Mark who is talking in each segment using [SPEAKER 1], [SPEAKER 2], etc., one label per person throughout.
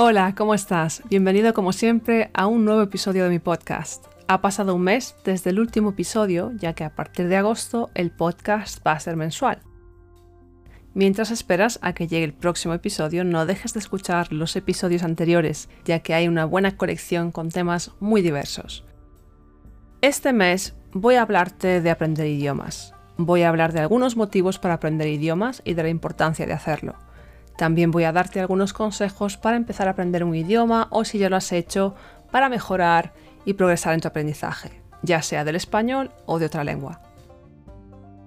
[SPEAKER 1] Hola, ¿cómo estás? Bienvenido como siempre a un nuevo episodio de mi podcast. Ha pasado un mes desde el último episodio, ya que a partir de agosto el podcast va a ser mensual. Mientras esperas a que llegue el próximo episodio, no dejes de escuchar los episodios anteriores, ya que hay una buena colección con temas muy diversos. Este mes voy a hablarte de aprender idiomas. Voy a hablar de algunos motivos para aprender idiomas y de la importancia de hacerlo. También voy a darte algunos consejos para empezar a aprender un idioma o si ya lo has hecho, para mejorar y progresar en tu aprendizaje, ya sea del español o de otra lengua.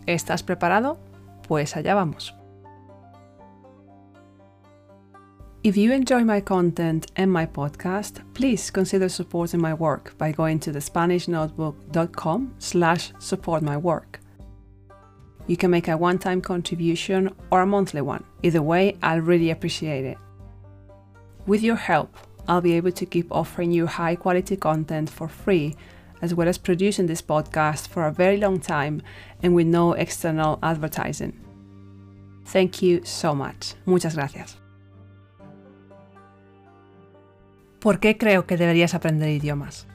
[SPEAKER 1] ¿Estás preparado? Pues allá vamos. If you enjoy my content and my podcast, please consider supporting my work by going to thespanishnotebook.com slash support my work. You can make a one time contribution or a monthly one. Either way, I'll really appreciate it. With your help, I'll be able to keep offering you high quality content for free, as well as producing this podcast for a very long time and with no external advertising. Thank you so much. Muchas gracias. ¿Por qué creo que deberías aprender idiomas?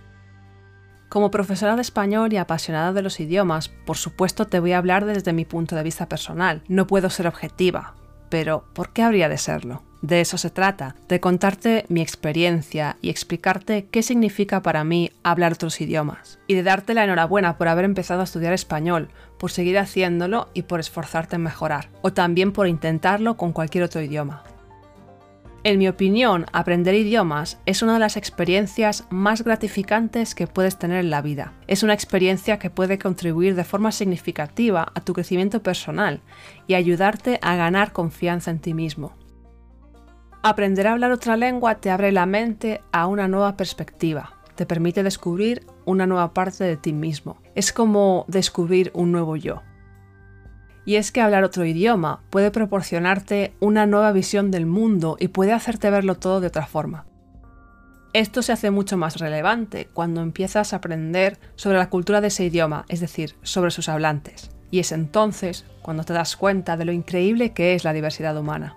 [SPEAKER 1] Como profesora de español y apasionada de los idiomas, por supuesto te voy a hablar desde mi punto de vista personal. No puedo ser objetiva, pero ¿por qué habría de serlo? De eso se trata, de contarte mi experiencia y explicarte qué significa para mí hablar otros idiomas. Y de darte la enhorabuena por haber empezado a estudiar español, por seguir haciéndolo y por esforzarte en mejorar. O también por intentarlo con cualquier otro idioma. En mi opinión, aprender idiomas es una de las experiencias más gratificantes que puedes tener en la vida. Es una experiencia que puede contribuir de forma significativa a tu crecimiento personal y ayudarte a ganar confianza en ti mismo. Aprender a hablar otra lengua te abre la mente a una nueva perspectiva, te permite descubrir una nueva parte de ti mismo. Es como descubrir un nuevo yo y es que hablar otro idioma puede proporcionarte una nueva visión del mundo y puede hacerte verlo todo de otra forma. Esto se hace mucho más relevante cuando empiezas a aprender sobre la cultura de ese idioma, es decir, sobre sus hablantes. Y es entonces cuando te das cuenta de lo increíble que es la diversidad humana.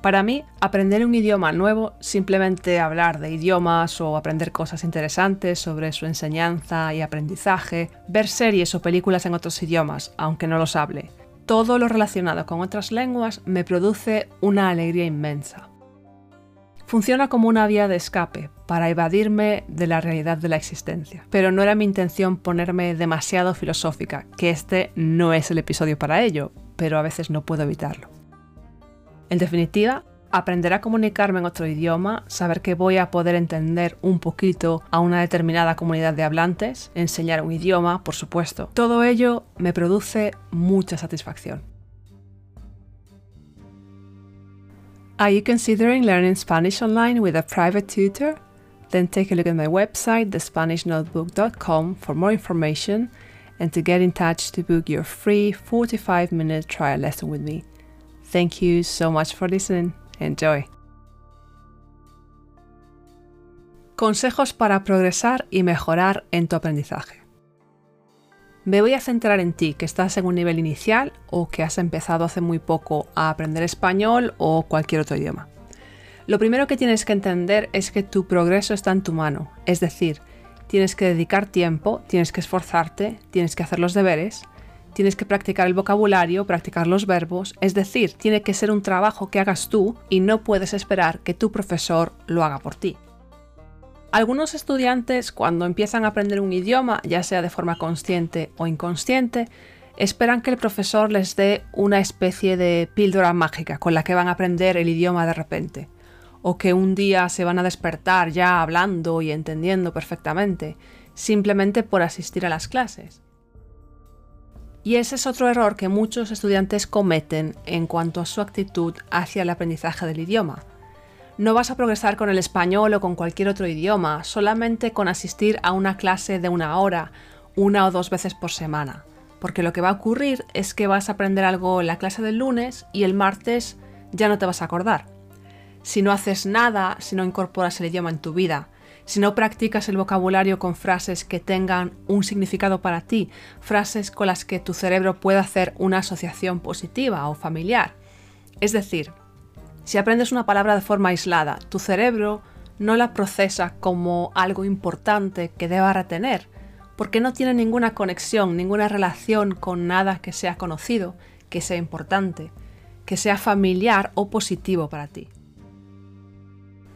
[SPEAKER 1] Para mí, aprender un idioma nuevo, simplemente hablar de idiomas o aprender cosas interesantes sobre su enseñanza y aprendizaje, ver series o películas en otros idiomas, aunque no los hable, todo lo relacionado con otras lenguas me produce una alegría inmensa. Funciona como una vía de escape para evadirme de la realidad de la existencia. Pero no era mi intención ponerme demasiado filosófica, que este no es el episodio para ello, pero a veces no puedo evitarlo. En definitiva, aprender a comunicarme en otro idioma, saber que voy a poder entender un poquito a una determinada comunidad de hablantes, enseñar un idioma, por supuesto. Todo ello me produce mucha satisfacción. Are you considering learning Spanish online with a private tutor? Then take a look at my website, thespanishnotebook.com, for more information and to get in touch to book your free 45 minute trial lesson with me. Thank you so much for listening. Enjoy. Consejos para progresar y mejorar en tu aprendizaje. Me voy a centrar en ti, que estás en un nivel inicial o que has empezado hace muy poco a aprender español o cualquier otro idioma. Lo primero que tienes que entender es que tu progreso está en tu mano, es decir, tienes que dedicar tiempo, tienes que esforzarte, tienes que hacer los deberes tienes que practicar el vocabulario, practicar los verbos, es decir, tiene que ser un trabajo que hagas tú y no puedes esperar que tu profesor lo haga por ti. Algunos estudiantes cuando empiezan a aprender un idioma, ya sea de forma consciente o inconsciente, esperan que el profesor les dé una especie de píldora mágica con la que van a aprender el idioma de repente, o que un día se van a despertar ya hablando y entendiendo perfectamente, simplemente por asistir a las clases. Y ese es otro error que muchos estudiantes cometen en cuanto a su actitud hacia el aprendizaje del idioma. No vas a progresar con el español o con cualquier otro idioma solamente con asistir a una clase de una hora, una o dos veces por semana, porque lo que va a ocurrir es que vas a aprender algo en la clase del lunes y el martes ya no te vas a acordar. Si no haces nada, si no incorporas el idioma en tu vida, si no practicas el vocabulario con frases que tengan un significado para ti, frases con las que tu cerebro pueda hacer una asociación positiva o familiar. Es decir, Si aprendes una palabra de forma aislada, tu cerebro no la procesa como algo importante que deba retener, porque no tiene ninguna conexión, ninguna relación con nada que sea conocido, que sea importante, que sea familiar o positivo para ti.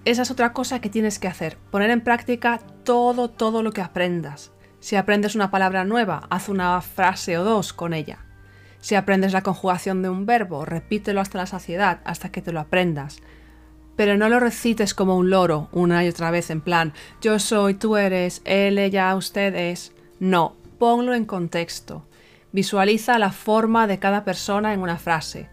[SPEAKER 1] Esa es otra cosa que tienes que hacer, poner en práctica todo, todo lo que aprendas. Si aprendes una palabra nueva, haz una frase o dos con ella. Si aprendes la conjugación de un verbo, repítelo hasta la saciedad, hasta que te lo aprendas. Pero no lo recites como un loro una y otra vez en plan yo soy, tú eres, él, ella, usted es. No, ponlo en contexto. Visualiza la forma de cada persona en una frase.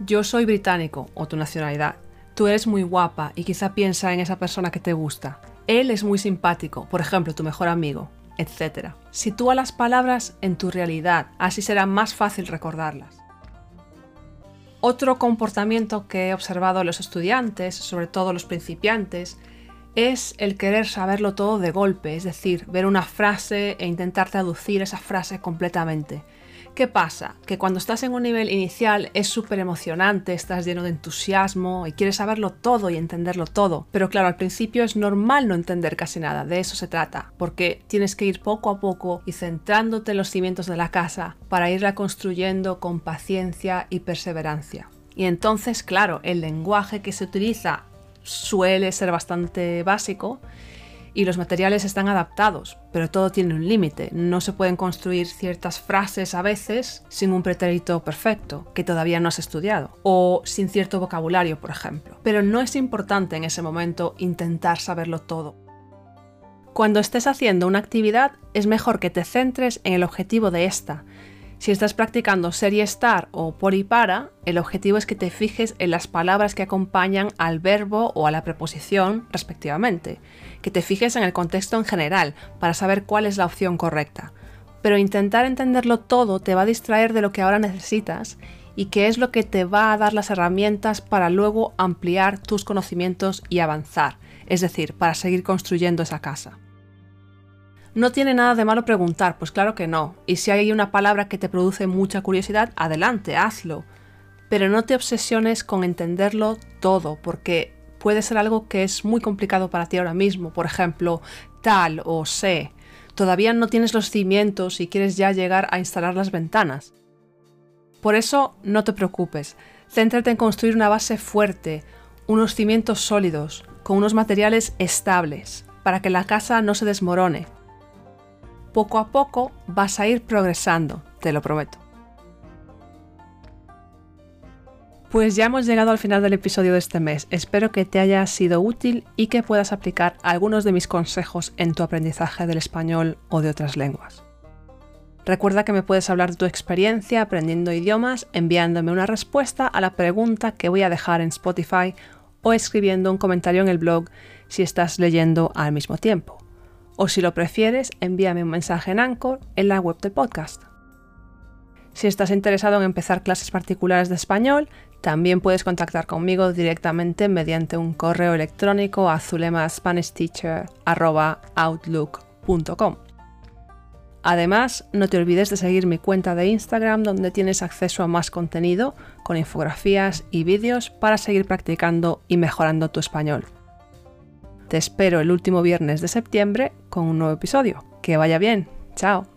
[SPEAKER 1] Yo soy británico o tu nacionalidad. Tú eres muy guapa y quizá piensa en esa persona que te gusta. Él es muy simpático, por ejemplo, tu mejor amigo, etc. Sitúa las palabras en tu realidad, así será más fácil recordarlas. Otro comportamiento que he observado en los estudiantes, sobre todo los principiantes, es el querer saberlo todo de golpe, es decir, ver una frase e intentar traducir esa frase completamente. ¿Qué pasa? Que cuando estás en un nivel inicial es súper emocionante, estás lleno de entusiasmo y quieres saberlo todo y entenderlo todo. Pero claro, al principio es normal no entender casi nada, de eso se trata, porque tienes que ir poco a poco y centrándote en los cimientos de la casa para irla construyendo con paciencia y perseverancia. Y entonces, claro, el lenguaje que se utiliza suele ser bastante básico y los materiales están adaptados, pero todo tiene un límite. No se pueden construir ciertas frases a veces sin un pretérito perfecto, que todavía no has estudiado, o sin cierto vocabulario, por ejemplo. Pero no es importante en ese momento intentar saberlo todo. Cuando estés haciendo una actividad, es mejor que te centres en el objetivo de esta, si estás practicando serie estar o por y para, el objetivo es que te fijes en las palabras que acompañan al verbo o a la preposición respectivamente, que te fijes en el contexto en general para saber cuál es la opción correcta. Pero intentar entenderlo todo te va a distraer de lo que ahora necesitas y que es lo que te va a dar las herramientas para luego ampliar tus conocimientos y avanzar, es decir, para seguir construyendo esa casa. No tiene nada de malo preguntar, pues claro que no. Y si hay una palabra que te produce mucha curiosidad, adelante, hazlo. Pero no te obsesiones con entenderlo todo, porque puede ser algo que es muy complicado para ti ahora mismo. Por ejemplo, tal o sé. Todavía no tienes los cimientos y quieres ya llegar a instalar las ventanas. Por eso no te preocupes. Céntrate en construir una base fuerte, unos cimientos sólidos, con unos materiales estables, para que la casa no se desmorone poco a poco vas a ir progresando, te lo prometo. Pues ya hemos llegado al final del episodio de este mes. Espero que te haya sido útil y que puedas aplicar algunos de mis consejos en tu aprendizaje del español o de otras lenguas. Recuerda que me puedes hablar de tu experiencia aprendiendo idiomas enviándome una respuesta a la pregunta que voy a dejar en Spotify o escribiendo un comentario en el blog si estás leyendo al mismo tiempo o si lo prefieres, envíame un mensaje en Anchor en la web del podcast. Si estás interesado en empezar clases particulares de español, también puedes contactar conmigo directamente mediante un correo electrónico a zulemaspanishteacher.outlook.com. Además, no te olvides de seguir mi cuenta de Instagram donde tienes acceso a más contenido con infografías y vídeos para seguir practicando y mejorando tu español. Te espero el último viernes de septiembre con un nuevo episodio. Que vaya bien. Chao.